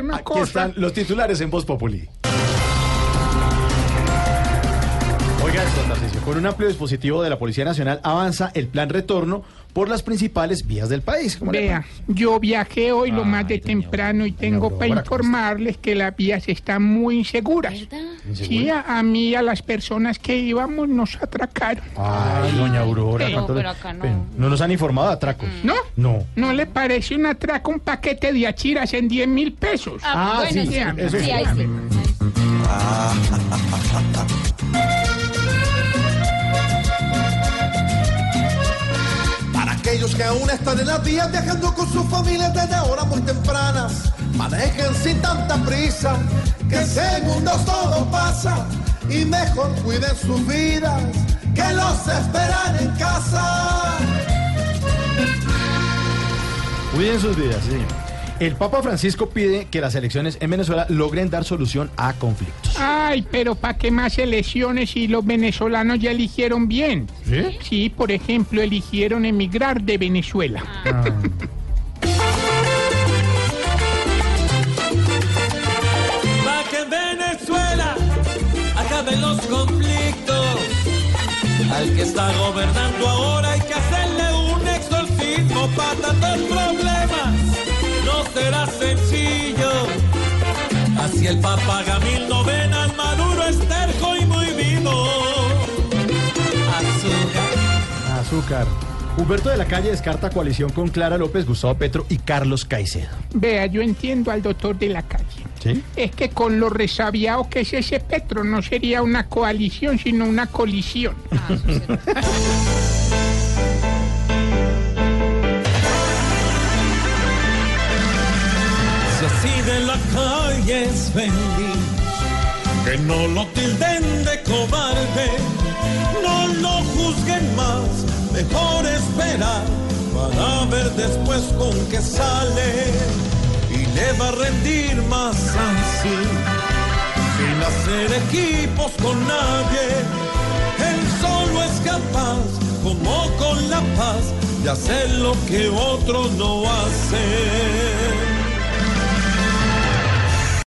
¿sabe una Aquí están los titulares en Voz Populi. Con un amplio dispositivo de la Policía Nacional avanza el plan retorno por las principales vías del país. ¿Cómo le Vea, yo viajé hoy lo más de temprano y tengo para Aurora, ¿cómo informarles que las vías están muy inseguras. Sí, a, a mí y a las personas que íbamos nos atracaron. Ay, doña Aurora. No, ¿cuánto le- pero acá no. No nos han informado de atracos. ¿No? No. ¿No le parece un atraco un paquete de achiras en 10 mil pesos? Ah, bueno, sí, sí, eso sí, sí. ahí sí. Para que aún están en las vías viajando con sus familias desde horas muy tempranas, manejen sin tanta prisa, que en segundos todo pasa y mejor cuiden sus vidas, que los esperan en casa. Cuiden sus vidas, sí. El Papa Francisco pide que las elecciones en Venezuela logren dar solución a conflictos. Ay, pero ¿para qué más elecciones si los venezolanos ya eligieron bien? ¿Sí? Sí, por ejemplo, eligieron emigrar de Venezuela. Pa' que en Venezuela acaben los conflictos. Al que está gobernando ahora hay que hacerle un exorcismo para tantos problemas. Será sencillo. Así el Papa Gamil novena Maduro es terco y muy vivo. Azúcar. Azúcar. Humberto de la Calle descarta coalición con Clara López, Gustavo Petro y Carlos Caicedo. Vea, yo entiendo al doctor de la calle. ¿Sí? Es que con lo resabiado que es ese Petro no sería una coalición, sino una colisión. Si de la calle es feliz, que no lo tilden de cobarde, no lo juzguen más, mejor esperar para ver después con qué sale y le va a rendir más así, sin hacer equipos con nadie, él solo es capaz, como con la paz, de hacer lo que otros no hacen.